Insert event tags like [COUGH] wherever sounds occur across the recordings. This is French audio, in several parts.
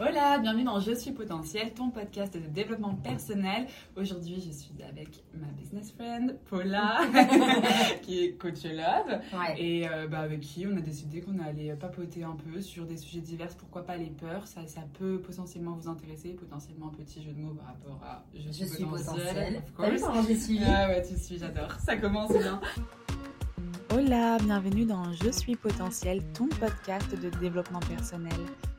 Hola, bienvenue dans Je suis potentiel, ton podcast de développement personnel. Aujourd'hui, je suis avec ma business friend Paula, [LAUGHS] qui est coach love, Ouais. et euh, bah, avec qui on a décidé qu'on allait papoter un peu sur des sujets divers. Pourquoi pas les peurs Ça, ça peut potentiellement vous intéresser, potentiellement un petit jeu de mots par rapport à Je Je suis, suis potentiel. j'ai suivi Ah ouais, tu suis, j'adore. Ça commence bien. Hola, bienvenue dans Je suis potentiel, ton podcast de développement personnel.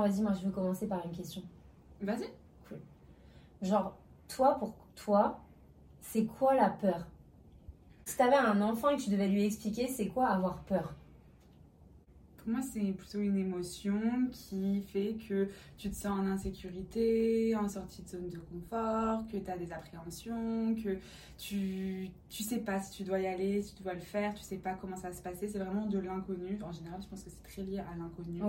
Bon, Vas-y, moi je veux commencer par une question. Vas-y. Genre, toi, pour toi, c'est quoi la peur? Si t'avais un enfant et que tu devais lui expliquer, c'est quoi avoir peur? Pour moi, c'est plutôt une émotion qui fait que tu te sens en insécurité, en sortie de zone de confort, que tu as des appréhensions, que tu, tu sais pas si tu dois y aller, si tu dois le faire, tu sais pas comment ça va se passer. C'est vraiment de l'inconnu. En général, je pense que c'est très lié à l'inconnu.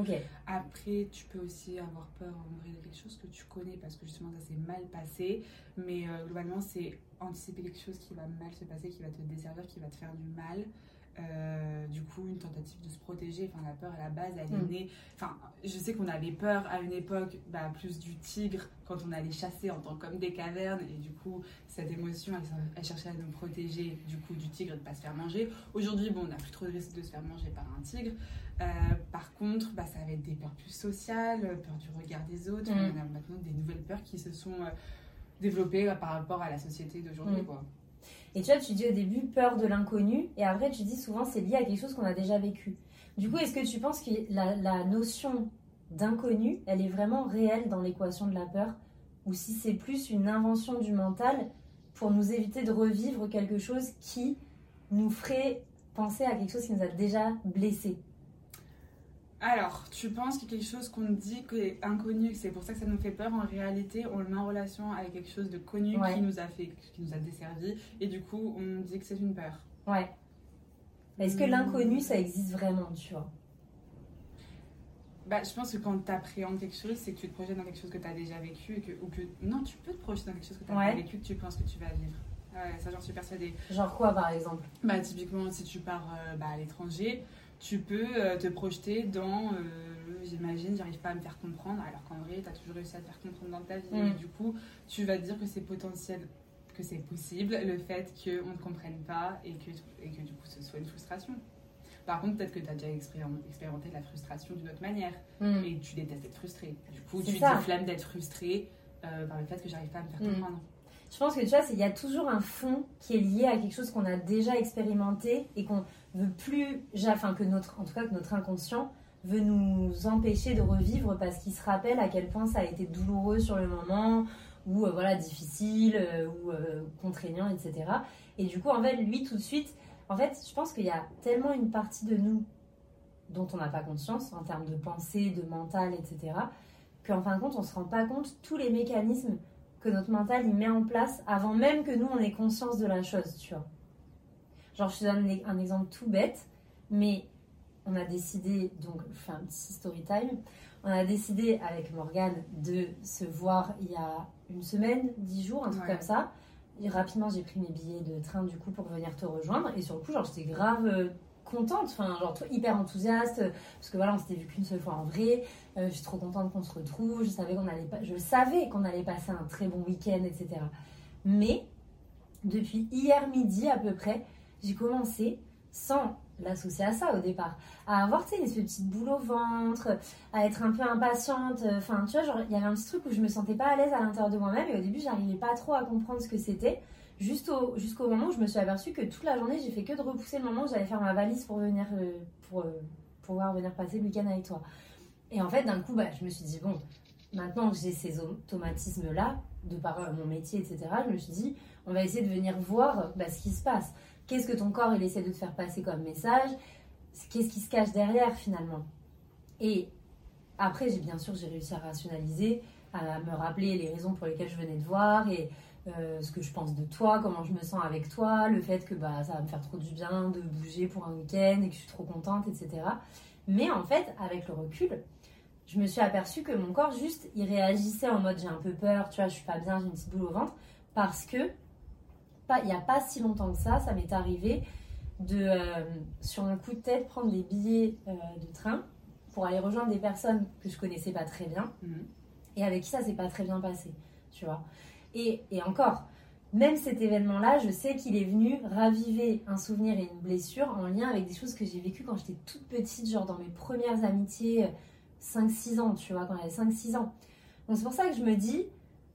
Après, tu peux aussi avoir peur en vrai de quelque chose que tu connais parce que justement ça s'est mal passé. Mais euh, globalement, c'est anticiper quelque chose qui va mal se passer, qui va te desservir, qui va te faire du mal. Euh, du coup, une tentative de se protéger. Enfin, la peur à la base, elle est Mm. née. Enfin, je sais qu'on avait peur à une époque, bah, plus du tigre quand on allait chasser en tant qu'homme des cavernes. Et du coup, cette émotion, elle, elle cherchait à nous protéger du coup du tigre et de pas se faire manger. Aujourd'hui, bon, on n'a plus trop de risque de se faire manger par un tigre. Euh, par contre, bah, ça va être des peurs plus sociales, peur du regard des autres. Mm. On a maintenant des nouvelles peurs qui se sont euh, développées par rapport à la société d'aujourd'hui. Mm. quoi. Et tu vois, tu dis au début peur de l'inconnu, et après tu dis souvent c'est lié à quelque chose qu'on a déjà vécu. Du coup, est-ce que tu penses que la, la notion d'inconnu, elle est vraiment réelle dans l'équation de la peur? Ou si c'est plus une invention du mental pour nous éviter de revivre quelque chose qui nous ferait penser à quelque chose qui nous a déjà blessés Alors, tu penses a quelque chose qu'on dit qui est inconnu, que c'est pour ça que ça nous fait peur. En réalité, on le met en relation avec quelque chose de connu Ouais. qui nous a fait, qui nous a desservi, et du coup, on dit que c'est une peur. Ouais. Est-ce que Hmm. l'inconnu, ça existe vraiment, tu vois? Bah, je pense que quand tu appréhendes quelque chose, c'est que tu te projettes dans quelque chose que tu as déjà vécu, et que, ou que non, tu peux te projeter dans quelque chose que tu as Ouais. vécu, que tu penses que tu vas vivre. Ouais, ça, j'en suis persuadée. Genre quoi, par exemple? Bah, typiquement, si tu pars euh, bah, à l'étranger, tu peux euh, te projeter dans, euh, j'imagine, j'arrive pas à me faire comprendre, alors qu'en vrai, tu as toujours réussi à te faire comprendre dans ta vie. Mm. Et du coup, tu vas te dire que c'est potentiel, que c'est possible, le fait qu'on ne te comprenne pas et que, et que du coup, ce soit une frustration. Par contre, peut-être que tu as déjà expérim- expérimenté la frustration d'une autre manière Hmm. et tu détestes être frustré. Du coup, tu ça. te flammes d'être frustré euh, par le fait que j'arrive pas à me faire Mm. comprendre. Je pense que tu vois, il y a toujours un fond qui est lié à quelque chose qu'on a déjà expérimenté et qu'on veut plus, enfin que notre, en tout cas que notre inconscient veut nous empêcher de revivre parce qu'il se rappelle à quel point ça a été douloureux sur le moment ou euh, voilà difficile euh, ou euh, contraignant, etc. Et du coup, en fait, lui tout de suite, en fait, je pense qu'il y a tellement une partie de nous dont on n'a pas conscience en termes de pensée, de mental, etc. Qu'en fin de compte, on se rend pas compte tous les mécanismes que notre mental il met en place avant même que nous on ait conscience de la chose, tu vois. Genre, je te donne un- un exemple tout bête, mais on a décidé, donc je fais un petit story time, on a décidé avec Morgane de se voir il y a une semaine, dix jours, un truc Ouais. comme ça. Et rapidement, j'ai pris mes billets de train du coup pour venir te rejoindre. Et sur le coup, genre, j'étais grave euh, contente, enfin, genre, hyper enthousiaste, euh, parce que voilà, on s'était vu qu'une seule fois en vrai. Euh, je suis trop contente qu'on se retrouve. Je savais qu'on allait, pas, je savais qu'on allait passer un très bon week-end, etc. Mais depuis hier midi à peu près, j'ai commencé sans l'associer à ça au départ, à avoir tu sais, ce petite boule au ventre, à être un peu impatiente. Enfin, tu vois, il y avait un petit truc où je me sentais pas à l'aise à l'intérieur de moi-même et au début, j'arrivais pas trop à comprendre ce que c'était. Jusqu'au moment où je me suis aperçue que toute la journée, j'ai fait que de repousser le moment où j'allais faire ma valise pour venir, euh, euh, pouvoir venir passer le week-end avec toi. Et en fait, d'un coup, bah, je me suis dit, bon, maintenant que j'ai ces automatismes-là, de par euh, mon métier, etc., je me suis dit, on va essayer de venir voir bah, ce qui se passe. Qu'est-ce que ton corps, il essaie de te faire passer comme message Qu'est-ce qui se cache derrière, finalement Et après, j'ai bien sûr, j'ai réussi à rationaliser, à me rappeler les raisons pour lesquelles je venais te voir et euh, ce que je pense de toi, comment je me sens avec toi, le fait que bah, ça va me faire trop du bien de bouger pour un week-end et que je suis trop contente, etc. Mais en fait, avec le recul, je me suis aperçue que mon corps, juste, il réagissait en mode j'ai un peu peur, tu vois, je suis pas bien, j'ai une petite boule au ventre, parce que pas, il n'y a pas si longtemps que ça, ça m'est arrivé de, euh, sur un coup de tête, prendre des billets euh, de train pour aller rejoindre des personnes que je connaissais pas très bien Mhm. et avec qui ça s'est pas très bien passé, tu vois. Et, et encore, même cet événement-là, je sais qu'il est venu raviver un souvenir et une blessure en lien avec des choses que j'ai vécues quand j'étais toute petite, genre dans mes premières amitiés, euh, 5-6 ans, tu vois, quand j'avais 5-6 ans. Donc c'est pour ça que je me dis,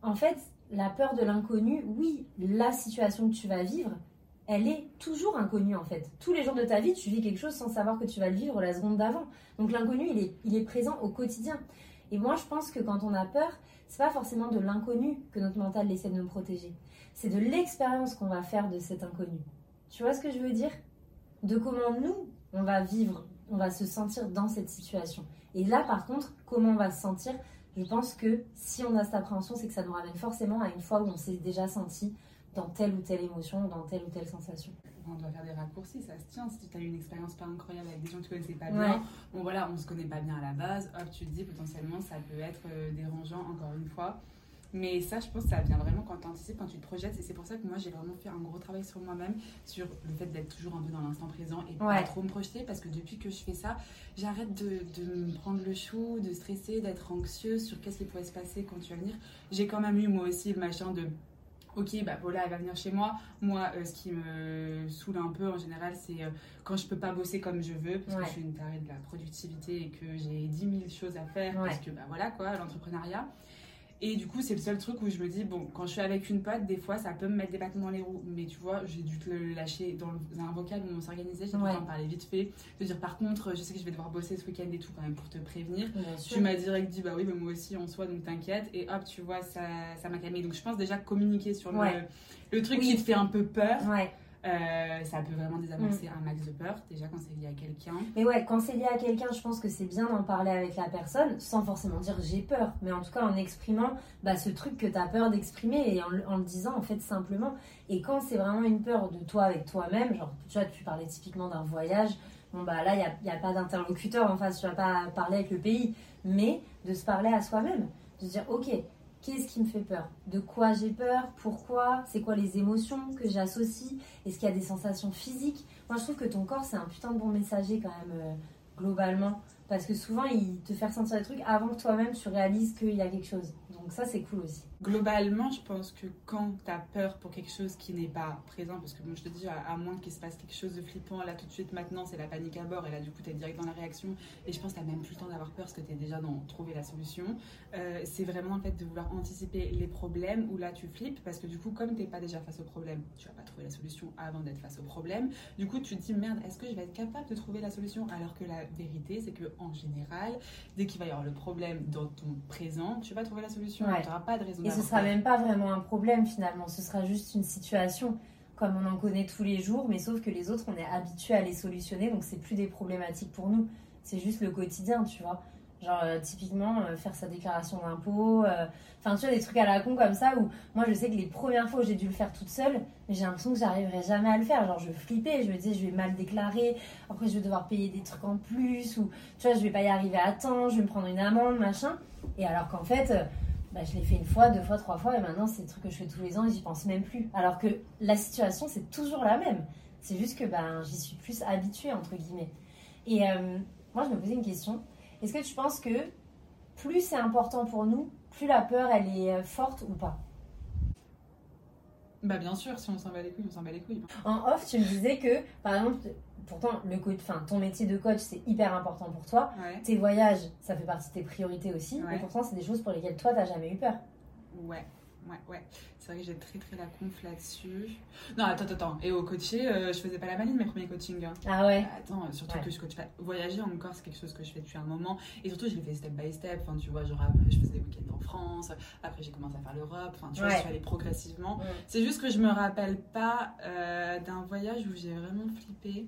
en fait, la peur de l'inconnu, oui, la situation que tu vas vivre, elle est toujours inconnue en fait. Tous les jours de ta vie, tu vis quelque chose sans savoir que tu vas le vivre la seconde d'avant. Donc l'inconnu, il est, il est présent au quotidien. Et moi, je pense que quand on a peur, c'est pas forcément de l'inconnu que notre mental essaie de nous protéger. C'est de l'expérience qu'on va faire de cet inconnu. Tu vois ce que je veux dire? De comment nous, on va vivre, on va se sentir dans cette situation. Et là, par contre, comment on va se sentir Je pense que si on a cette appréhension, c'est que ça nous ramène forcément à une fois où on s'est déjà senti dans telle ou telle émotion, dans telle ou telle sensation. On doit faire des raccourcis, ça se tient. Si tu as eu une expérience pas incroyable avec des gens que tu connaissais pas Ouais. bien, bon voilà, on se connaît pas bien à la base, hop, tu te dis potentiellement ça peut être euh, dérangeant encore une fois. Mais ça, je pense que ça vient vraiment quand tu anticipes, quand tu te projettes. Et c'est pour ça que moi, j'ai vraiment fait un gros travail sur moi-même, sur le fait d'être toujours un peu dans l'instant présent et Ouais. pas trop me projeter. Parce que depuis que je fais ça, j'arrête de, de me prendre le chou, de stresser, d'être anxieuse sur qu'est-ce qui pourrait se passer quand tu vas venir. J'ai quand même eu moi aussi le machin de. Ok, bah Paula, elle va venir chez moi. Moi, euh, ce qui me saoule un peu en général, c'est euh, quand je peux pas bosser comme je veux, parce Ouais. que je suis une tarée de la productivité et que j'ai 10 000 choses à faire, Ouais. parce que bah voilà quoi, l'entrepreneuriat. Et du coup, c'est le seul truc où je me dis, bon, quand je suis avec une pote, des fois, ça peut me mettre des bâtons dans les roues. Mais tu vois, j'ai dû te le lâcher dans le- un vocal où on s'organisait, j'ai dû Ouais. t'en parler vite fait. De dire, par contre, je sais que je vais devoir bosser ce week-end et tout quand même pour te prévenir. Tu m'as direct dit, bah oui, bah moi aussi en soi, donc t'inquiète. Et hop, tu vois, ça ça m'a calmé. Donc je pense déjà communiquer sur le, le truc Oui. qui te fait un peu peur, Ouais. Euh, ça peut vraiment désamorcer Mm. un max de peur, déjà quand c'est lié à quelqu'un. Mais ouais, quand c'est lié à quelqu'un, je pense que c'est bien d'en parler avec la personne sans forcément dire j'ai peur, mais en tout cas en exprimant bah, ce truc que tu as peur d'exprimer et en, le- en le disant en fait simplement. Et quand c'est vraiment une peur de toi avec toi-même, genre tu vois, tu parlais typiquement d'un voyage, bon bah là il n'y a, a pas d'interlocuteur en face, tu vas pas parler avec le pays, mais de se parler à soi-même, de se dire ok, qu'est-ce qui me fait peur? De quoi j'ai peur? Pourquoi? C'est quoi les émotions que j'associe? Est-ce qu'il y a des sensations physiques? Moi, je trouve que ton corps, c'est un putain de bon messager quand même, euh, globalement. Parce que souvent, il te fait ressentir des trucs avant que toi-même tu réalises qu'il y a quelque chose. Donc ça, c'est cool aussi. Globalement, je pense que quand tu as peur pour quelque chose qui n'est pas présent, parce que moi je te dis, à, à moins qu'il se passe quelque chose de flippant, là tout de suite maintenant, c'est la panique à bord, et là du coup tu es direct dans la réaction, et je pense que tu même plus le temps d'avoir peur parce que tu es déjà dans trouver la solution. Euh, c'est vraiment en fait de vouloir anticiper les problèmes où là tu flippes, parce que du coup, comme tu n'es pas déjà face au problème, tu vas pas trouver la solution avant d'être face au problème. Du coup, tu te dis, merde, est-ce que je vais être capable de trouver la solution? Alors que la vérité, c'est que en général, dès qu'il va y avoir le problème dans ton présent, tu vas trouver la solution. Ouais. Tu n'auras pas de raison ce sera même pas vraiment un problème finalement. Ce sera juste une situation comme on en connaît tous les jours, mais sauf que les autres, on est habitué à les solutionner, donc c'est plus des problématiques pour nous. C'est juste le quotidien, tu vois. Genre, euh, typiquement, euh, faire sa déclaration d'impôt. euh, Enfin, tu vois, des trucs à la con comme ça où moi, je sais que les premières fois où j'ai dû le faire toute seule, mais j'ai l'impression que j'arriverai jamais à le faire. Genre, je flippais, je me disais, je vais mal déclarer, après, je vais devoir payer des trucs en plus, ou tu vois, je vais pas y arriver à temps, je vais me prendre une amende, machin. Et alors qu'en fait, bah, je l'ai fait une fois, deux fois, trois fois, et maintenant, c'est des trucs que je fais tous les ans et j'y pense même plus. Alors que la situation, c'est toujours la même. C'est juste que ben, j'y suis plus habituée, entre guillemets. Et euh, moi, je me posais une question. Est-ce que tu penses que plus c'est important pour nous, plus la peur, elle est euh, forte ou pas? Bah bien sûr, si on s'en bat les couilles, on s'en bat les couilles. En off, tu me disais que, par exemple, pourtant, le coach, enfin, ton métier de coach, c'est hyper important pour toi. Ouais. Tes voyages, ça fait partie de tes priorités aussi. Ouais. Et pourtant, c'est des choses pour lesquelles toi, t'as jamais eu peur. Ouais, ouais, ouais. C'est vrai que j'ai très très la conf là-dessus. Non, attends, attends, attends. Et au coaché, euh, je faisais pas la maline mes premiers coachings. hein. Ah ouais Attends, euh, surtout Ouais. que je coach pas. Voyager encore, c'est quelque chose que je fais depuis un moment. Et surtout, je l'ai fait step by step. Enfin, tu vois, genre après, je faisais des week-ends en France. Après, j'ai commencé à faire l'Europe. Enfin, tu vois, je suis allée progressivement. C'est juste que je me rappelle pas euh, d'un voyage où j'ai vraiment flippé.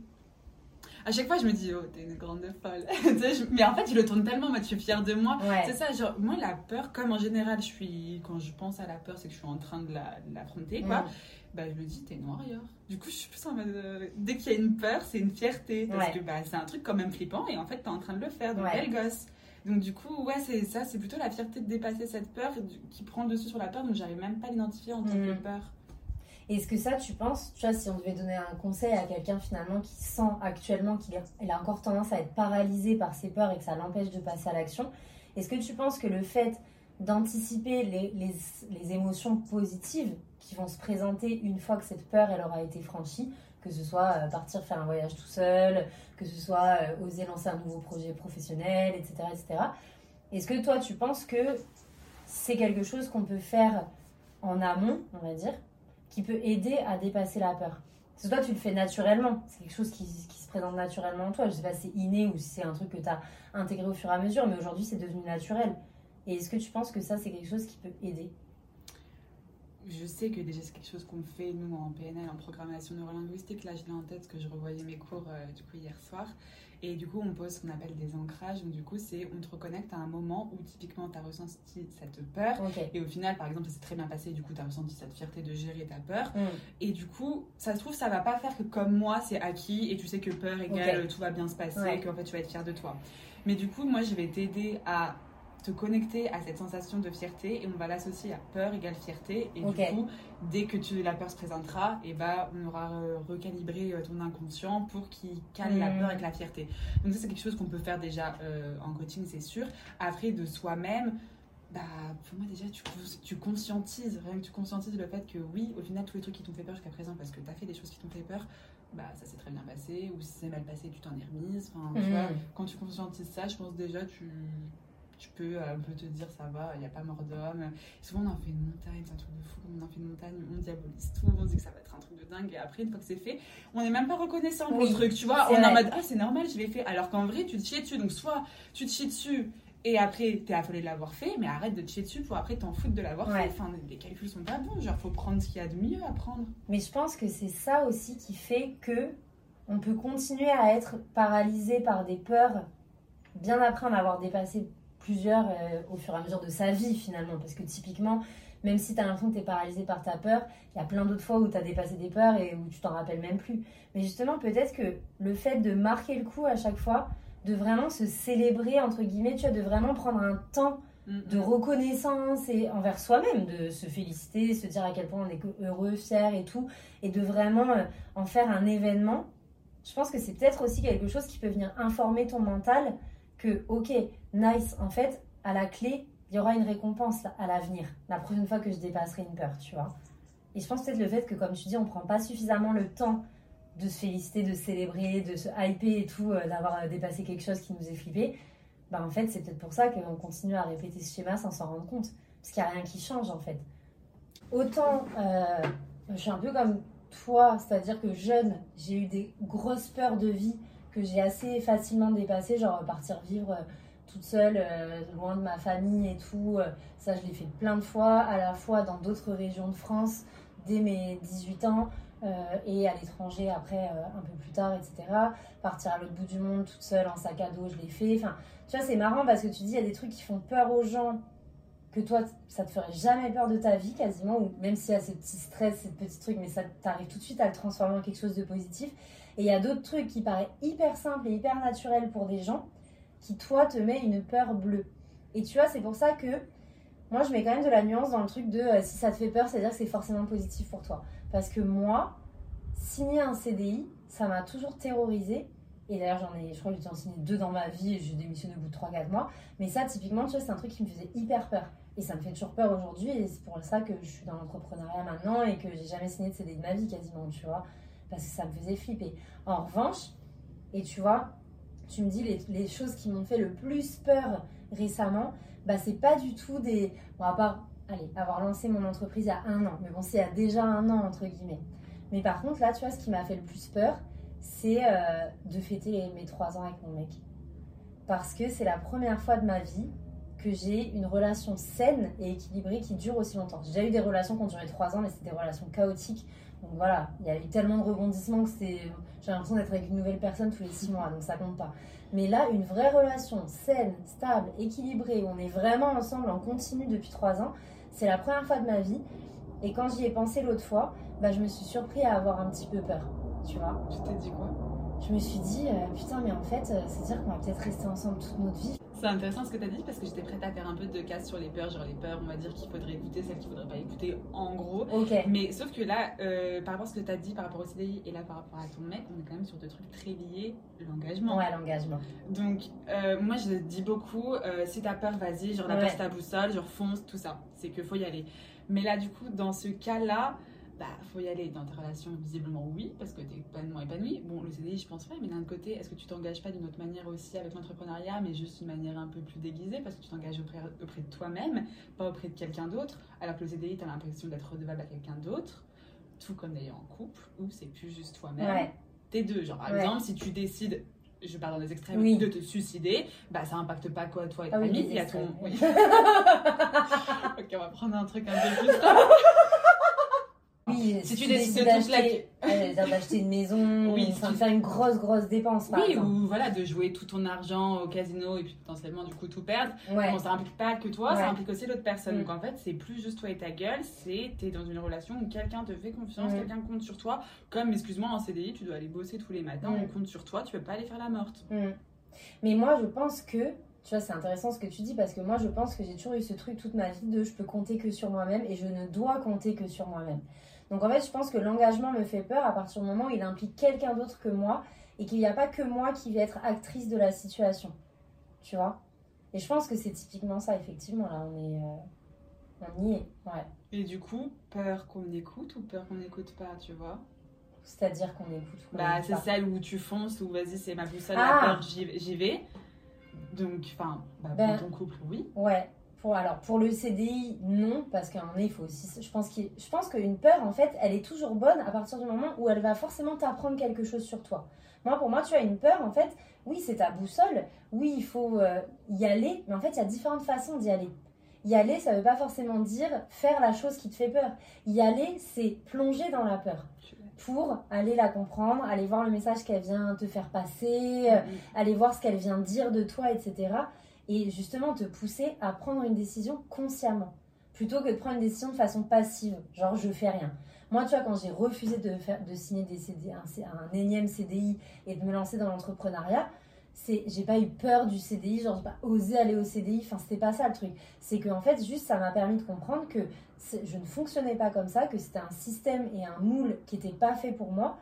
À chaque fois, je me dis, oh, t'es une grande folle. [LAUGHS] mais en fait, je le tourne tellement, moi, tu es fière de moi. C'est ça, genre, moi, la peur, comme en général, je suis, quand je pense à la peur, c'est que je suis en train de l'affronter, quoi. Bah, je me dis, t'es noire ailleurs. Du coup, je suis plus en mode, euh, dès qu'il y a une peur, c'est une fierté. Parce que bah, c'est un truc quand même flippant, et en fait, t'es en train de le faire, donc belle gosse. Donc du coup, ouais, c'est ça, c'est plutôt la fierté de dépasser cette peur qui prend le dessus sur la peur, donc j'arrive même pas à l'identifier en tant que mm. peur. Est-ce que ça, tu penses, tu vois, si on devait donner un conseil à quelqu'un finalement qui sent actuellement qu'il a encore tendance à être paralysé par ses peurs et que ça l'empêche de passer à l'action, est-ce que tu penses que le fait d'anticiper les, les, émotions positives qui vont se présenter une fois que cette peur elle aura été franchie, que ce soit euh, partir faire un voyage tout seul, que ce soit euh, oser lancer un nouveau projet professionnel, etc. etc. Est-ce que toi tu penses que c'est quelque chose qu'on peut faire en amont, on va dire, qui peut aider à dépasser la peur Parce que toi tu le fais naturellement, c'est quelque chose qui, qui, se présente naturellement en toi. Je sais pas si c'est inné ou si c'est un truc que tu as intégré au fur et à mesure, mais aujourd'hui c'est devenu naturel. Et est-ce que tu penses que ça c'est quelque chose qui peut aider? Je sais que déjà c'est quelque chose qu'on fait nous en PNL, en programmation neurolinguistique. Là, je l'ai en tête que je revoyais mes cours euh, du coup hier soir. Et du coup, on pose ce qu'on appelle des ancrages. Donc, du coup, c'est on te reconnecte à un moment où typiquement tu as ressenti cette peur. Et au final, par exemple, ça s'est très bien passé. Du coup, tu as ressenti cette fierté de gérer ta peur. Mm. Et du coup, ça se trouve, ça va pas faire que comme moi, c'est acquis et tu sais que peur égale tout va bien se passer et qu'en fait, tu vas être fier de toi. Mais du coup, moi, je vais t'aider à te connecter à cette sensation de fierté et on va l'associer à peur égale fierté. Et du coup dès que tu, la peur se présentera et eh bah on aura euh, recalibré euh, ton inconscient pour qu'il calme la peur avec la fierté. Donc ça c'est quelque chose qu'on peut faire déjà euh, en coaching c'est sûr. Après de soi-même bah, pour moi déjà tu, tu conscientises rien que tu conscientises le fait que oui au final tous les trucs qui t'ont fait peur jusqu'à présent parce que tu as fait des choses qui t'ont fait peur bah ça s'est très bien passé ou si c'est mal passé tu t'en es remise. Enfin, tu vois, quand tu conscientises ça je pense déjà tu tu peux euh, un peu te dire ça va, il n'y a pas mort d'homme. Souvent on en fait une montagne, c'est un truc de fou, on en fait une montagne, on diabolise tout, on dit que ça va être un truc de dingue, et après une fois que c'est fait, on n'est même pas reconnaissant pour le truc, tu vois, on est en mode ah c'est normal, je l'ai fait, alors qu'en vrai tu te chies dessus, donc soit tu te chies dessus et après t'es affolé de l'avoir fait, mais arrête de te chier dessus pour après t'en foutre de l'avoir fait, enfin les calculs sont pas bons, genre faut prendre ce qu'il y a de mieux à prendre. Mais je pense que c'est ça aussi qui fait que on peut continuer à être paralysé par des peurs bien après en avoir dépassé plusieurs euh, au fur et à mesure de sa vie finalement. Parce que typiquement, même si tu as l'impression que tu es paralysé par ta peur, il y a plein d'autres fois où tu as dépassé des peurs et où tu t'en rappelles même plus. Mais justement, peut-être que le fait de marquer le coup à chaque fois, de vraiment se célébrer, entre guillemets, tu vois, de vraiment prendre un temps de reconnaissance et envers soi-même, de se féliciter, se dire à quel point on est heureux, fier et tout, et de vraiment euh, en faire un événement. Je pense que c'est peut-être aussi quelque chose qui peut venir informer ton mental que, ok, nice, en fait, à la clé, il y aura une récompense à l'avenir, la prochaine fois que je dépasserai une peur, tu vois. Et je pense peut-être le fait que, comme tu dis, on prend pas suffisamment le temps de se féliciter, de célébrer, de se hyper et tout, euh, d'avoir euh, dépassé quelque chose qui nous est flippé, bah en fait, c'est peut-être pour ça qu'on continue à répéter ce schéma sans s'en rendre compte. Parce qu'il n'y a rien qui change, en fait. Autant, euh, je suis un peu comme toi, c'est-à-dire que jeune, j'ai eu des grosses peurs de vie que j'ai assez facilement dépassé, genre partir vivre euh, toute seule, euh, loin de ma famille et tout. Euh, ça, je l'ai fait plein de fois, à la fois dans d'autres régions de France, dès mes 18 ans, et à l'étranger après, un peu plus tard, etc. Partir à l'autre bout du monde toute seule en sac à dos, je l'ai fait. Enfin, tu vois, c'est marrant parce que tu dis, il y a des trucs qui font peur aux gens que toi, ça te ferait jamais peur de ta vie quasiment, ou même s'il y a ce petit stress, ces petits trucs, mais ça t'arrive tout de suite à le transformer en quelque chose de positif. Et il y a d'autres trucs qui paraissent hyper simples et hyper naturels pour des gens qui, toi, te met une peur bleue. Et tu vois, c'est pour ça que moi, je mets quand même de la nuance dans le truc de euh, si ça te fait peur, c'est-à-dire que c'est forcément positif pour toi. Parce que moi, signer un CDI, ça m'a toujours terrorisé. Et d'ailleurs, j'en ai, je crois que j'ai en signé deux dans ma vie et j'ai démissionné au bout de 3-4 mois. Mais ça, typiquement, tu vois, c'est un truc qui me faisait hyper peur. Et ça me fait toujours peur aujourd'hui. Et c'est pour ça que je suis dans l'entrepreneuriat maintenant et que j'ai jamais signé de CDI de ma vie quasiment, tu vois parce que ça me faisait flipper. En revanche, et tu vois, tu me dis les, choses qui m'ont fait le plus peur récemment, bah c'est pas du tout des. Bon, à part, allez, avoir lancé mon entreprise il y a un an, mais bon, c'est il y a déjà un an, entre guillemets. Mais par contre, là, tu vois, ce qui m'a fait le plus peur, c'est euh, de fêter mes trois ans avec mon mec. Parce que c'est la première fois de ma vie que j'ai une relation saine et équilibrée qui dure aussi longtemps. J'ai déjà eu des relations qui ont duré trois ans, mais c'était des relations chaotiques Donc voilà, il y a eu tellement de rebondissements que c'est. J'ai l'impression d'être avec une nouvelle personne tous les six mois, donc ça compte pas. Mais là, une vraie relation saine, stable, équilibrée, où on est vraiment ensemble en continu depuis trois ans, c'est la première fois de ma vie. Et quand j'y ai pensé l'autre fois, bah, je me suis surpris à avoir un petit peu peur. Tu vois Tu t'es dit quoi? Je me suis dit, euh, putain, mais en fait, euh, c'est-à-dire qu'on va peut-être rester ensemble toute notre vie. C'est intéressant ce que tu as dit parce que j'étais prête à faire un peu de casse sur les peurs, genre les peurs, on va dire qu'il faudrait écouter, celles qu'il faudrait pas écouter, en gros. Mais sauf que là, euh, par rapport à ce que tu as dit par rapport au CDI et là par rapport à ton mec, on est quand même sur deux trucs très liés, l'engagement. Ouais, l'engagement. Donc, euh, moi je dis beaucoup, euh, si t'as peur, vas-y, genre la Ouais. ta boussole, genre fonce, tout ça. C'est qu'il faut y aller. Mais là, du coup, dans ce cas-là, bah, faut y aller dans ta relation, visiblement oui, parce que t'es pleinement épanoui. Bon, le CDI, je pense pas, mais d'un autre côté, est-ce que tu t'engages pas d'une autre manière aussi avec l'entrepreneuriat, mais juste d'une manière un peu plus déguisée, parce que tu t'engages auprès, auprès de toi-même, pas auprès de quelqu'un d'autre, alors que le CDI, t'as l'impression d'être redevable à quelqu'un d'autre, tout comme d'ailleurs en couple, où c'est plus juste toi-même. Ouais. T'es deux, genre par Ouais. exemple, si tu décides, je parle dans des extrêmes, Oui. de te suicider, bah ça impacte pas quoi, toi et ta Ah oui, famille, il y a ton. [LAUGHS] [LAUGHS] ok, on va prendre un truc un peu plus. [LAUGHS] Oui, Si tu décides de tout d'acheter une maison, Oui, enfin, si de [LAUGHS] [LAUGHS] faire une grosse, grosse dépense, par Oui, exemple. ou voilà, de jouer tout ton argent au casino et puis potentiellement du coup tout perdre. Ouais. Bon, ça implique pas que toi, Ouais. ça implique aussi l'autre personne. Mm. Donc en fait, c'est plus juste toi et ta gueule, c'est t'es dans une relation où quelqu'un te fait confiance, Mm. quelqu'un compte sur toi. Comme, excuse-moi, en CDI, tu dois aller bosser tous les matins, Mm. on compte sur toi, tu peux pas aller faire la morte. Mm. Mais moi, je pense que, tu vois, c'est intéressant ce que tu dis parce que moi, je pense que j'ai toujours eu ce truc toute ma vie de je peux compter que sur moi-même et je ne dois compter que sur moi-même. Donc en fait, je pense que l'engagement me fait peur à partir du moment où il implique quelqu'un d'autre que moi et qu'il n'y a pas que moi qui vais être actrice de la situation. Tu vois? Et je pense que c'est typiquement ça, effectivement. Là, on est. euh, on y est, ouais. Et du coup, peur qu'on écoute ou peur qu'on n'écoute pas, tu vois? C'est-à-dire qu'on écoute. qu'on Bah, c'est celle où tu fonces, où vas-y, c'est ma boussole, Ah. la peur, j'y j'y vais. Donc, enfin, bah, Ben, pour ton couple, oui. Ouais. Pour, alors, pour le CDI, non, parce qu'à un moment, il faut aussi. Je pense, qu'il- je pense qu'une peur, en fait, elle est toujours bonne à partir du moment où elle va forcément t'apprendre quelque chose sur toi. Moi, pour moi, tu as une peur, en fait, oui, c'est ta boussole, oui, il faut euh, y aller, mais en fait, il y a différentes façons d'y aller. Y aller, ça veut pas forcément dire faire la chose qui te fait peur. Y aller, c'est plonger dans la peur pour aller la comprendre, aller voir le message qu'elle vient te faire passer, euh, aller voir ce qu'elle vient dire de toi, etc. Et justement te pousser à prendre une décision consciemment, plutôt que de prendre une décision de façon passive, genre je fais rien. Moi, tu vois, quand j'ai refusé de, faire, de signer des CD, un, énième CDI et de me lancer dans l'entrepreneuriat, c'est j'ai pas eu peur du CDI, genre j'ai pas osé aller au CDI, enfin c'était pas ça le truc. C'est que en fait, juste ça m'a permis de comprendre que je ne fonctionnais pas comme ça, que c'était un système et un moule qui n'était pas fait pour moi.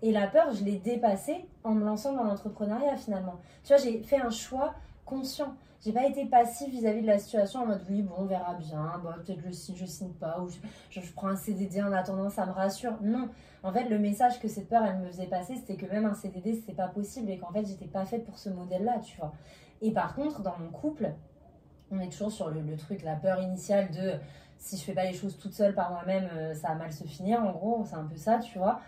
Et la peur, je l'ai dépassée en me lançant dans l'entrepreneuriat finalement. Tu vois, j'ai fait un choix conscient. J'ai pas été passive vis-à-vis de la situation en mode oui, bon, on verra bien, bon, peut-être je signe, je signe pas, ou je prends un CDD en attendant, ça me rassure. Non, en fait, le message que cette peur, elle me faisait passer, c'était que même un CDD, c'était pas possible et qu'en fait, j'étais pas faite pour ce modèle-là, tu vois. Et par contre, dans mon couple, on est toujours sur le, le truc, la peur initiale de si je fais pas les choses toute seule par moi-même, euh, ça va mal se finir, en gros, c'est un peu ça, tu vois.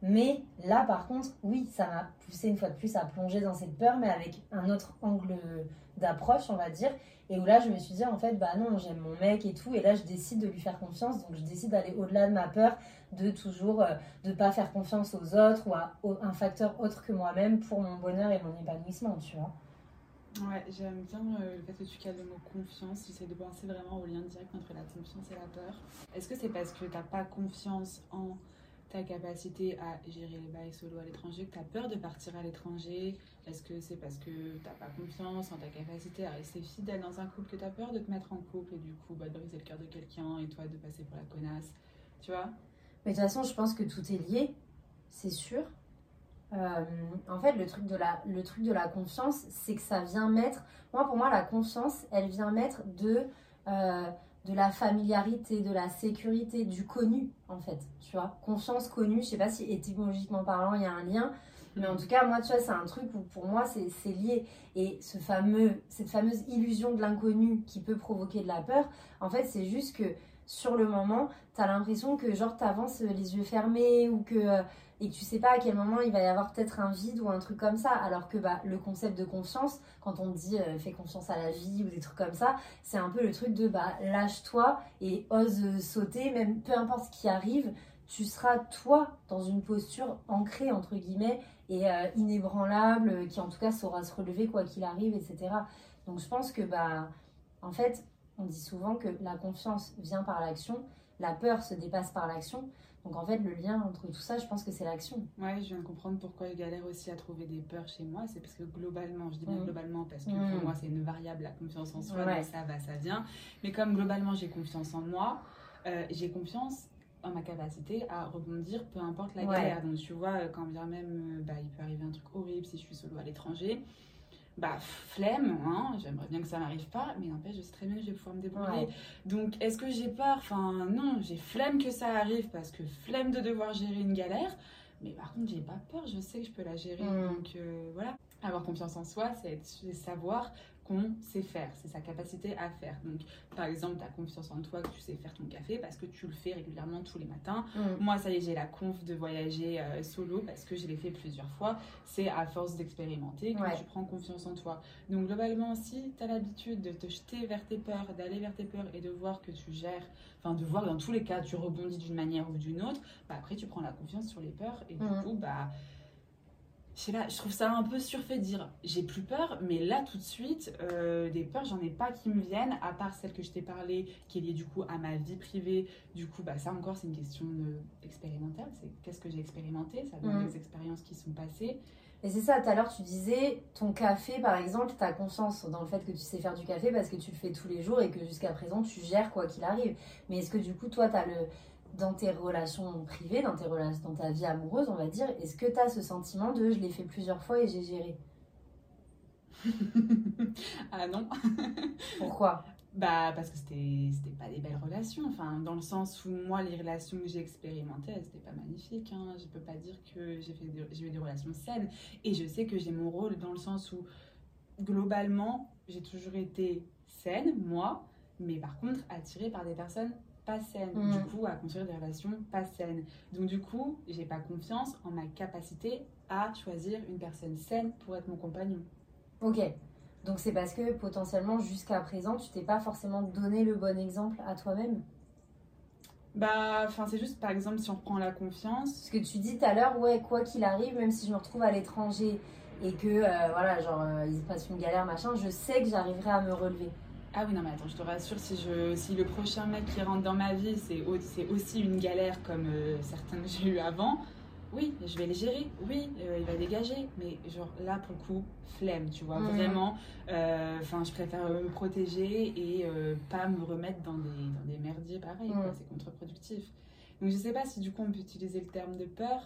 Mais là, par contre, oui, ça m'a poussé une fois de plus à plonger dans cette peur, mais avec un autre angle d'approche, on va dire. Et où là, je me suis dit, en fait, bah non, j'aime mon mec et tout. Et là, je décide de lui faire confiance. Donc, je décide d'aller au-delà de ma peur, de toujours euh, de pas faire confiance aux autres ou à un facteur autre que moi-même pour mon bonheur et mon épanouissement, tu vois. Ouais, j'aime bien euh, le fait que tu cales le mot confiance. J'essaie de penser vraiment au lien direct entre la confiance et la peur. Est-ce que c'est parce que t'as pas confiance en ta capacité à gérer les bails solo à l'étranger que t'as peur de partir à l'étranger? Est-ce que c'est parce que t'as pas confiance en ta capacité à rester fidèle dans un couple que t'as peur de te mettre en couple et du coup bah, de briser le cœur de quelqu'un et toi de passer pour la connasse? Tu vois? Mais de toute façon, je pense que tout est lié, c'est sûr. Euh, en fait, le truc, de la, le truc de la confiance, c'est que ça vient mettre. Moi, pour moi, la confiance, elle vient mettre de, euh, de la familiarité, de la sécurité, du connu, en fait. Tu vois, confiance connue, je sais pas si étymologiquement parlant, il y a un lien. Mais en tout cas, moi, tu vois, c'est un truc où pour moi, c'est lié. Et ce fameux, cette fameuse illusion de l'inconnu qui peut provoquer de la peur, en fait, c'est juste que sur le moment, tu as l'impression que genre t'avances les yeux fermés ou que euh, et que tu sais pas à quel moment il va y avoir peut-être un vide ou un truc comme ça alors que bah, le concept de confiance quand on dit euh, fais confiance à la vie ou des trucs comme ça c'est un peu le truc de bah lâche-toi et ose sauter même peu importe ce qui arrive tu seras toi dans une posture ancrée entre guillemets et euh, inébranlable, euh, qui en tout cas saura se relever quoi qu'il arrive, etc. Donc je pense que bah en fait on dit souvent que la confiance vient par l'action, la peur se dépasse par l'action. Donc en fait le lien entre tout ça, je pense que c'est l'action. Ouais, je viens de comprendre pourquoi je galère aussi à trouver des peurs chez moi. C'est parce que globalement, je dis bien Mm. globalement parce que Mm. pour moi c'est une variable la confiance en soi, Ouais. donc ça va, ça vient. Mais comme globalement j'ai confiance en moi, euh, j'ai confiance en ma capacité à rebondir peu importe la Ouais. galère. Donc tu vois, quand bien même euh, bah, il peut arriver un truc horrible si je suis solo à l'étranger. Bah, flemme, hein, j'aimerais bien que ça m'arrive pas, mais n'empêche, je sais très bien que je vais pouvoir me débrouiller. Ouais. Donc, est-ce que j'ai peur? Enfin, non, j'ai flemme que ça arrive parce que flemme de devoir gérer une galère. Mais par contre, j'ai pas peur, je sais que je peux la gérer. Mm. Donc, euh, voilà. Avoir confiance en soi, c'est savoir qu'on sait faire, c'est sa capacité à faire. Donc, par exemple, tu as confiance en toi que tu sais faire ton café parce que tu le fais régulièrement tous les matins. Mm. Moi, ça y est, j'ai la conf de voyager euh, solo parce que je l'ai fait plusieurs fois. C'est à force d'expérimenter que Ouais. tu prends confiance en toi. Donc, globalement, si tu as l'habitude de te jeter vers tes peurs, d'aller vers tes peurs et de voir que tu gères, enfin, de voir que dans tous les cas, tu rebondis d'une manière ou d'une autre, bah, après, tu prends la confiance sur les peurs et du Mhm. coup, bah. Je sais pas, je trouve ça un peu surfait de dire j'ai plus peur, mais là tout de suite, euh, des peurs, j'en ai pas qui me viennent, à part celle que je t'ai parlé, qui est liée du coup à ma vie privée. Du coup, bah, ça encore, c'est une question de- expérimentale. C'est qu'est-ce que j'ai expérimenté? Ça donne Mhm. des expériences qui sont passées. Et c'est ça, tout à l'heure tu disais, ton café par exemple, tu as confiance dans le fait que tu sais faire du café parce que tu le fais tous les jours et que jusqu'à présent tu gères quoi qu'il arrive. Mais est-ce que du coup toi, as le, dans tes relations privées, dans, tes relations, dans ta vie amoureuse, on va dire, est-ce que tu as ce sentiment de je l'ai fait plusieurs fois et j'ai géré [LAUGHS] ah non [LAUGHS] Pourquoi? Bah parce que c'était c'était pas des belles relations. Enfin, dans le sens où moi, les relations que j'ai expérimentées, elles étaient pas magnifiques. Hein. Je peux pas dire que j'ai fait des- j'ai eu des relations saines. Et je sais que j'ai mon rôle dans le sens où globalement, j'ai toujours été saine, moi, mais par contre attirée par des personnes pas saines. Mm. Du coup, à construire des relations pas saines. Donc du coup, j'ai pas confiance en ma capacité à choisir une personne saine pour être mon compagnon. Ok. Donc c'est parce que potentiellement jusqu'à présent tu t'es pas forcément donné le bon exemple à toi-même? Bah, enfin, c'est juste par exemple si on reprend la confiance. Parce que tu dis tout à l'heure, ouais, quoi qu'il arrive, même si je me retrouve à l'étranger et que, euh, voilà, genre, euh, il se passe une galère, machin, je sais que j'arriverai à me relever. Ah oui, non, mais attends, je te rassure, si, je, si le prochain mec qui rentre dans ma vie, c'est c'est aussi une galère comme euh, certains que j'ai eu avant, oui, je vais les gérer, oui, euh, il va dégager, mais genre là, pour le coup, flemme, tu vois, vraiment, euh, enfin, je préfère me protéger et euh, pas me remettre dans des, dans des merdiers pareils, quoi, c'est contre-productif. Donc je sais pas si du coup on peut utiliser le terme de peur.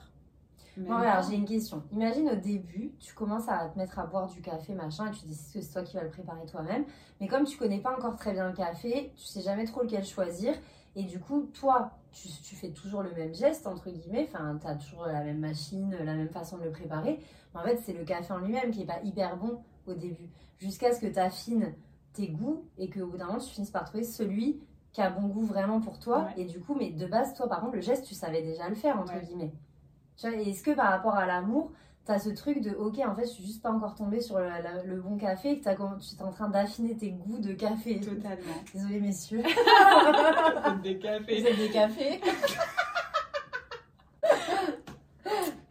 Bon, alors j'ai une question. Imagine au début, tu commences à te mettre à boire du café, machin, et tu décides que c'est toi qui vas le préparer toi-même. Mais comme tu connais pas encore très bien le café, tu sais jamais trop lequel choisir. Et du coup, toi, tu, tu fais toujours le même geste, entre guillemets. Enfin, tu as toujours la même machine, la même façon de le préparer. Mais en fait, c'est le café en lui-même qui est pas hyper bon au début. Jusqu'à ce que tu affines tes goûts et qu'au bout d'un moment, tu finisses par trouver celui qui a bon goût vraiment pour toi. Ouais. Et du coup, mais de base, toi, par contre, le geste, tu savais déjà le faire, entre Ouais. guillemets. Tu vois, et est-ce que par rapport à l'amour, tu as ce truc de ok, en fait, je suis juste pas encore tombée sur le, la- le bon café et que t'as tu es en train d'affiner tes goûts de café. Totalement. Désolée, messieurs. des Vous cafés. êtes des cafés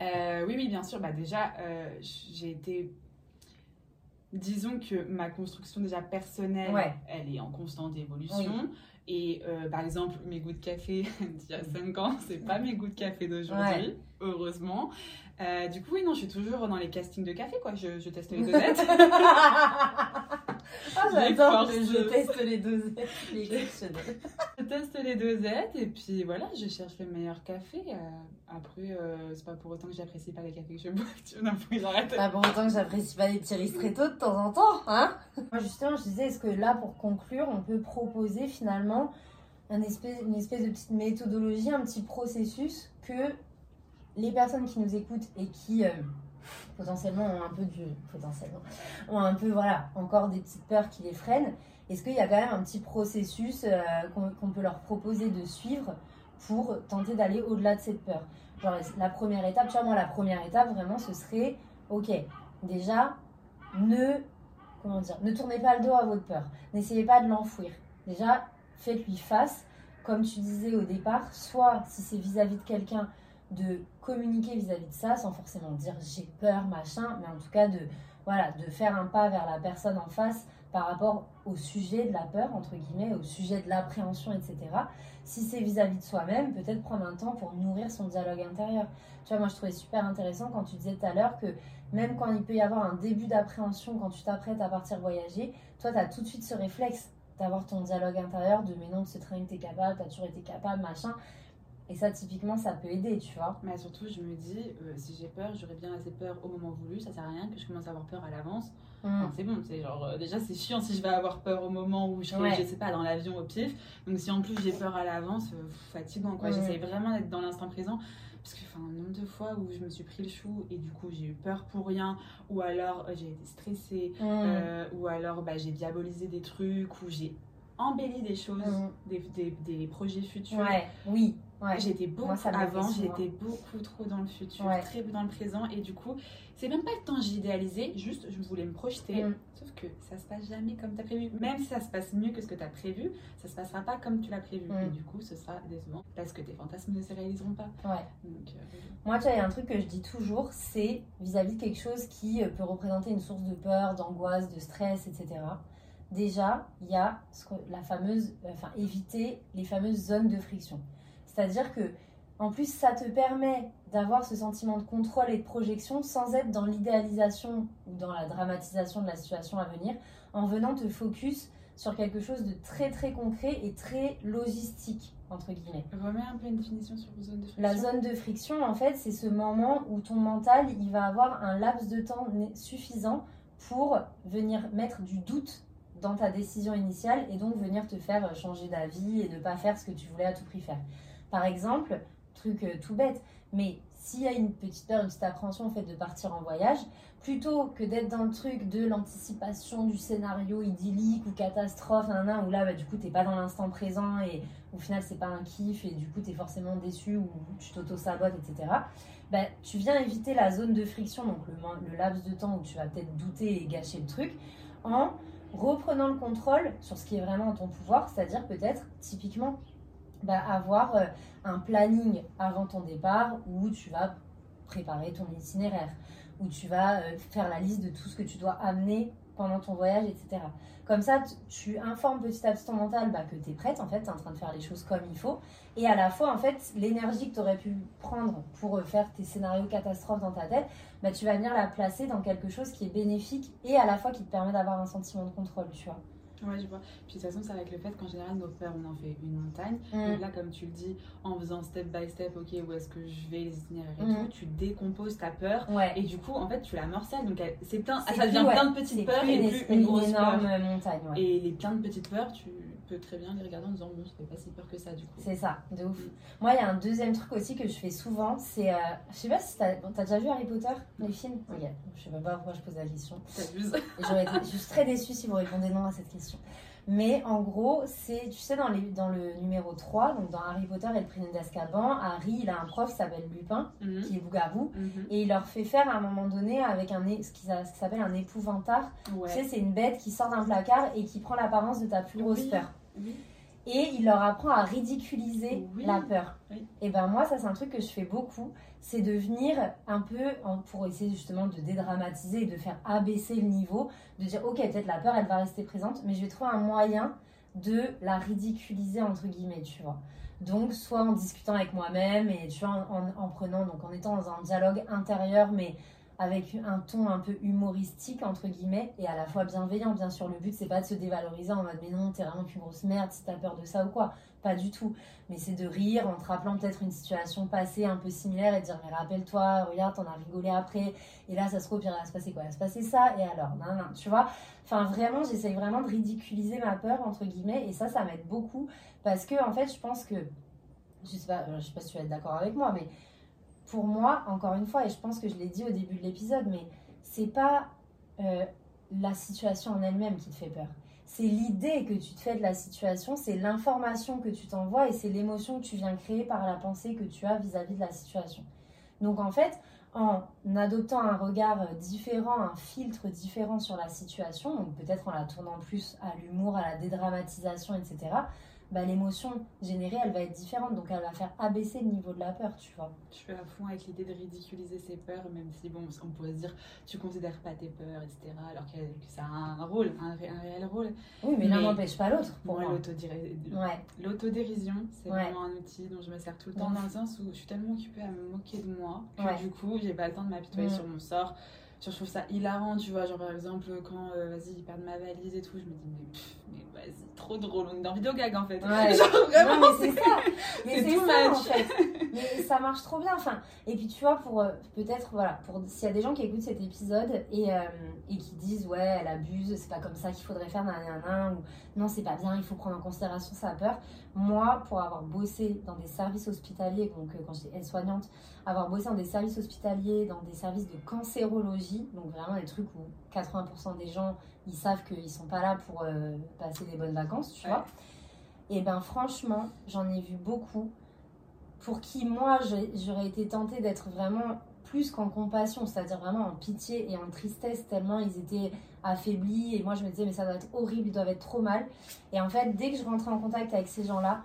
Euh, oui, oui, bien sûr. Bah, déjà, euh, j'ai été. Disons que ma construction déjà personnelle, Ouais. elle est en constante évolution. Et euh, par exemple, mes goûts de café [LAUGHS] d'il y a 5 ans, c'est pas mes goûts de café d'aujourd'hui, Ouais. heureusement. Euh, du coup, oui, non, je suis toujours dans les castings de café, quoi. Je, je teste les [LAUGHS] dosettes. [LAUGHS] Ah, j'adore, je, teste les dosettes. Les exceptionnel. [LAUGHS] je teste les dosettes et puis voilà, je cherche le meilleur café. Euh, après, euh, c'est pas pour autant que j'apprécie pas les cafés que je bois. [LAUGHS] Tu vois, non, faut que j'arrête. Pas pour autant que j'apprécie pas les petits ristretto de temps en temps, hein Moi, justement, je disais, est-ce que là, pour conclure, on peut proposer finalement un espèce, une espèce de petite méthodologie, un petit processus que les personnes qui nous écoutent et qui euh, potentiellement ont un peu du potentiellement ont un peu voilà encore des petites peurs qui les freinent. Est-ce qu'il y a quand même un petit processus euh, qu'on peut leur proposer de suivre pour tenter d'aller au-delà de cette peur? Genre la première étape, tu vois moi la première étape vraiment ce serait ok déjà ne comment dire ne tournez pas le dos à votre peur, n'essayez pas de l'enfouir. Déjà faites-lui face comme tu disais au départ, soit si c'est vis-à-vis de quelqu'un, de communiquer vis-à-vis de ça sans forcément dire j'ai peur, machin, mais en tout cas de, voilà, de faire un pas vers la personne en face par rapport au sujet de la peur, entre guillemets, au sujet de l'appréhension, etc. Si c'est vis-à-vis de soi-même, peut-être prendre un temps pour nourrir son dialogue intérieur. Tu vois, moi je trouvais super intéressant quand tu disais tout à l'heure que même quand il peut y avoir un début d'appréhension, quand tu t'apprêtes à partir voyager, toi tu as tout de suite ce réflexe d'avoir ton dialogue intérieur de mais non, de ce train que tu es capable, tu as toujours été capable, machin. Et ça, typiquement, ça peut aider, tu vois. Mais surtout, je me dis, euh, si j'ai peur, j'aurais bien assez peur au moment voulu. Ça sert à rien que je commence à avoir peur à l'avance. Mm. c'est bon, c'est genre, euh, déjà, c'est chiant si je vais avoir peur au moment où je Ouais. je sais pas, dans l'avion au pif. Donc, si en plus j'ai peur à l'avance, euh, fatigant, quoi. Mm. J'essaye vraiment d'être dans l'instant présent. Parce que, enfin, un nombre de fois où je me suis pris le chou et du coup j'ai eu peur pour rien, ou alors euh, j'ai été stressée, Mm. ou alors bah, j'ai diabolisé des trucs, ou j'ai embelli des choses, Mm. des, des, des projets futurs. Ouais, oui, ouais. J'étais beaucoup Moi, ça avant, j'étais beaucoup trop dans le futur, Ouais. très peu dans le présent, et du coup, c'est même pas le temps que j'idéalisais, juste je voulais me projeter. Mm. Sauf que ça se passe jamais comme tu as prévu. Même si ça se passe mieux que ce que tu as prévu, ça se passera pas comme tu l'as prévu. Mm. Et du coup, ce sera décevant parce que tes fantasmes ne se réaliseront pas. Ouais. Donc, euh, Moi, tu vois, il y a un truc que je dis toujours, c'est vis-à-vis de quelque chose qui euh, peut représenter une source de peur, d'angoisse, de stress, etc. Déjà, il y a la fameuse, enfin, éviter les fameuses zones de friction. C'est-à-dire que, en plus, ça te permet d'avoir ce sentiment de contrôle et de projection sans être dans l'idéalisation ou dans la dramatisation de la situation à venir, en venant te focus sur quelque chose de très très concret et très logistique, entre guillemets. remets un peu une définition sur zone de friction. La zone de friction, en fait, c'est ce moment où ton mental, il va avoir un laps de temps suffisant pour venir mettre du doute dans ta décision initiale et donc venir te faire changer d'avis et ne pas faire ce que tu voulais à tout prix faire. Par exemple, truc euh, tout bête, mais s'il y a une petite peur, une petite appréhension fait de partir en voyage, plutôt que d'être dans le truc de l'anticipation du scénario idyllique ou catastrophe, nan, nan, où là, bah, du coup, t'es pas dans l'instant présent et au final, c'est pas un kiff et du coup, t'es forcément déçu ou tu t'auto-sabotes, etc. Bah, tu viens éviter la zone de friction, donc le, le laps de temps où tu vas peut-être douter et gâcher le truc, en reprenant le contrôle sur ce qui est vraiment en ton pouvoir, c'est-à-dire peut-être, typiquement, bah, avoir euh, un planning avant ton départ où tu vas préparer ton itinéraire, où tu vas euh, faire la liste de tout ce que tu dois amener pendant ton voyage, etc. Comme ça, tu informes petit à petit ton mental bah, que tu es prête, en fait, tu es en train de faire les choses comme il faut. Et à la fois, en fait, l'énergie que tu aurais pu prendre pour euh, faire tes scénarios catastrophes dans ta tête, bah, tu vas venir la placer dans quelque chose qui est bénéfique et à la fois qui te permet d'avoir un sentiment de contrôle, tu vois. Ouais, je vois. Puis de toute façon, c'est avec le fait qu'en général, nos peurs, on en fait une montagne. Mm. Donc là, comme tu le dis, en faisant step by step, ok, où est-ce que je vais, les itinéraires et Mm. tout, tu décomposes ta peur. Ouais. Et du coup, en fait, tu la morcelles. Donc elle- c'est C'est ça devient ouais, plein de petites peurs et une, plus une grosse énorme peur. montagne, ouais. Et les plein de petites peurs, tu peux très bien les regarder en disant bon, ça fait pas si peur que ça du coup. C'est ça, de ouf. Mm. Moi, il y a un deuxième truc aussi que je fais souvent, c'est... euh, je sais pas si t'as bon, t'as déjà vu Harry Potter, les films je sais pas pourquoi je pose la question. T'abuses. Et J'aurais été, je suis très déçue si vous répondez non à cette question. Mais en gros, c'est, tu sais, dans, les, dans le numéro 3, donc dans Harry Potter et le prisonnier d'Azkaban, Harry, il a un prof qui s'appelle Lupin, Mhm. qui est loup-garou, Mhm. et il leur fait faire à un moment donné avec un, ce qui s'appelle un épouvantard. Tu sais, c'est une bête qui sort d'un placard et qui prend l'apparence de ta plus grosse Oui. peur. Oui. Et il leur apprend à ridiculiser Oui. la peur. Oui. Et ben moi, ça c'est un truc que je fais beaucoup, c'est de venir un peu, pour essayer justement de dédramatiser et de faire abaisser le niveau, de dire ok, peut-être la peur, elle va rester présente, mais je vais trouver un moyen de la ridiculiser entre guillemets, tu vois. Donc soit en discutant avec moi-même et tu vois, en, en- en prenant, donc en étant dans un dialogue intérieur, mais avec un ton un peu humoristique entre guillemets et à la fois bienveillant bien sûr. Le but c'est pas de se dévaloriser en mode mais non t'es vraiment qu'une grosse merde si t'as peur de ça ou quoi. Pas du tout. Mais c'est de rire en te rappelant peut-être une situation passée un peu similaire et de dire mais rappelle-toi regarde t'en as rigolé après. Et là ça se trouve il va se passer quoi? Il va se passer ça et alors? Non non tu vois? Enfin vraiment j'essaye vraiment de ridiculiser ma peur entre guillemets et ça ça m'aide beaucoup parce que en fait je pense que je sais pas je sais pas si tu vas être d'accord avec moi mais pour moi, encore une fois, et je pense que je l'ai dit au début de l'épisode, mais c'est pas euh, la situation en elle-même qui te fait peur. C'est l'idée que tu te fais de la situation, c'est l'information que tu t'envoies et c'est l'émotion que tu viens créer par la pensée que tu as vis-à-vis de la situation. Donc en fait, en adoptant un regard différent, un filtre différent sur la situation, peut-être en la tournant plus à l'humour, à la dédramatisation, etc., bah, l'émotion générée, elle va être différente. Donc, elle va faire abaisser le niveau de la peur, tu vois. Je suis à fond avec l'idée de ridiculiser ses peurs, même si, bon, on pourrait se dire, tu considères pas tes peurs, etc. Alors que, ça a un rôle, un, réel rôle. Oui, mais, l'un n'empêche pas l'autre. Pour moi, l'autodérision, c'est vraiment un outil dont je me sers tout le temps, dans le sens où je suis tellement occupée à me moquer de moi que du coup, j'ai pas le temps de m'apitoyer mm. sur mon sort je trouve ça hilarant, tu vois. Genre, par exemple, quand, euh, vas-y, ils perdent ma valise et tout, je me dis, mais, mais vas-y, trop drôle. On est dans vidéo gag en fait. Ouais. [LAUGHS] genre, vraiment, non, mais c'est ça. [LAUGHS] Mais c'est ça, en fait. [LAUGHS] Mais ça marche trop bien. Enfin, et puis, tu vois, pour euh, peut-être, voilà, pour s'il y a des gens qui écoutent cet épisode et, euh, et qui disent, ouais, elle abuse, c'est pas comme ça qu'il faudrait faire, nan, nan, ou non, c'est pas bien, il faut prendre en considération sa peur. Moi, pour avoir bossé dans des services hospitaliers, donc quand j'étais aide-soignante, avoir bossé dans des services hospitaliers, dans des services de cancérologie, donc vraiment des trucs où 80% des gens, ils savent qu'ils sont pas là pour euh, passer des bonnes vacances, tu vois. Et ben franchement, j'en ai vu beaucoup pour qui moi, j'aurais été tentée d'être vraiment plus qu'en compassion, c'est-à-dire vraiment en pitié et en tristesse, tellement ils étaient affaiblis. Et moi, je me disais, mais ça doit être horrible, ils doivent être trop mal. Et en fait, dès que je rentrais en contact avec ces gens-là,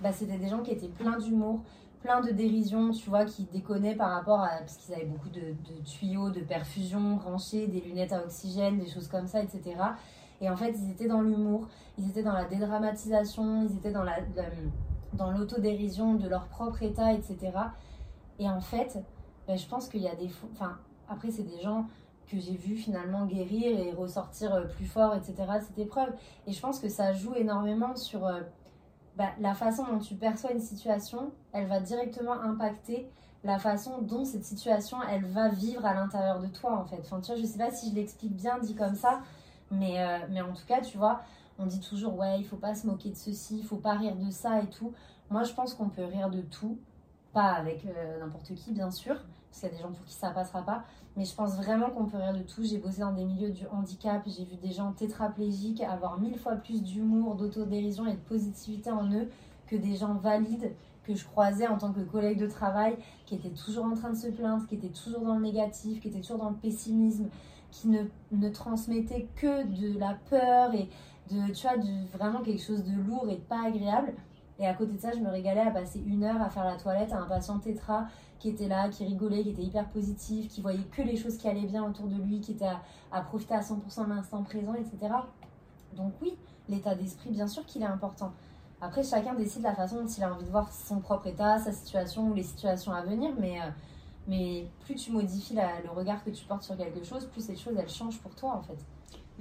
bah, c'était des gens qui étaient pleins d'humour, plein de dérision, tu vois, qui déconnaient par rapport à. Parce qu'ils avaient beaucoup de, tuyaux, de perfusion branchés, des lunettes à oxygène, des choses comme ça, etc. Et en fait, ils étaient dans l'humour, ils étaient dans la dédramatisation, ils étaient dans la, dans l'autodérision de leur propre état, etc. Et en fait, ben, je pense qu'il y a des. Enfin, après, c'est des gens que j'ai vu finalement guérir et ressortir euh, plus fort, etc. cette épreuve. Et je pense que ça joue énormément sur euh, bah, la façon dont tu perçois une situation, elle va directement impacter la façon dont cette situation, elle va vivre à l'intérieur de toi, en fait. Enfin, tu vois, je sais pas si je l'explique bien dit comme ça, mais, euh, mais en tout cas, tu vois, on dit toujours, ouais, il faut pas se moquer de ceci, il faut pas rire de ça et tout. Moi, je pense qu'on peut rire de tout, pas avec euh, n'importe qui, bien sûr, parce qu'il y a des gens pour qui ça passera pas, mais je pense vraiment qu'on peut rire de tout. J'ai bossé dans des milieux du handicap, j'ai vu des gens tétraplégiques avoir mille fois plus d'humour, d'autodérision et de positivité en eux que des gens valides que je croisais en tant que collègue de travail, qui étaient toujours en train de se plaindre, qui étaient toujours dans le négatif, qui étaient toujours dans le pessimisme, qui ne, transmettaient que de la peur et de, tu vois, de vraiment quelque chose de lourd et pas agréable. Et à côté de ça, je me régalais à passer une heure à faire la toilette à un patient tétra qui était là, qui rigolait, qui était hyper positif, qui voyait que les choses qui allaient bien autour de lui, qui était à, profiter à 100% de l'instant présent, etc. Donc oui, l'état d'esprit, bien sûr qu'il est important. Après, chacun décide la façon dont il a envie de voir son propre état, sa situation ou les situations à venir, mais, euh, mais plus tu modifies le regard que tu portes sur quelque chose, plus cette chose, elle change pour toi, en fait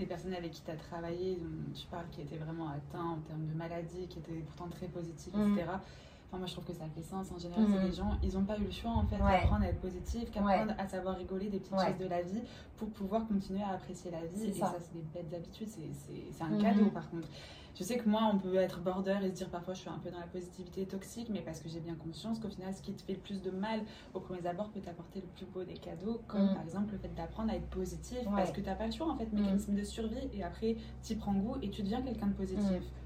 les personnes avec qui tu as travaillé, dont tu parles, qui étaient vraiment atteints en termes de maladie, qui étaient pourtant très positives, etc. Mm. Enfin, moi, je trouve que ça fait sens. En général, c'est mm. les gens, ils n'ont pas eu le choix, en fait, d'apprendre à être positif, qu'apprendre à savoir rigoler des petites choses de la vie pour pouvoir continuer à apprécier la vie. Et ça, c'est des bêtes habitudes. C'est un mm-hmm. cadeau, par contre. Je sais que moi, on peut être border et se dire parfois je suis un peu dans la positivité toxique, mais parce que j'ai bien conscience qu'au final, ce qui te fait le plus de mal au premier abord peut t'apporter le plus beau des cadeaux, comme mm. par exemple le fait d'apprendre à être positif, parce que tu n'as pas le choix en fait, mécanisme mm. de survie, et après tu prends goût et tu deviens quelqu'un de positif. Mm.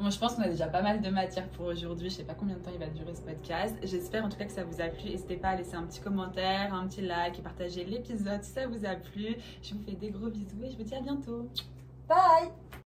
Bon, je pense qu'on a déjà pas mal de matière pour aujourd'hui. Je sais pas combien de temps il va durer ce podcast. J'espère en tout cas que ça vous a plu. N'hésitez pas à laisser un petit commentaire, un petit like et partager l'épisode si ça vous a plu. Je vous fais des gros bisous et je vous dis à bientôt. Bye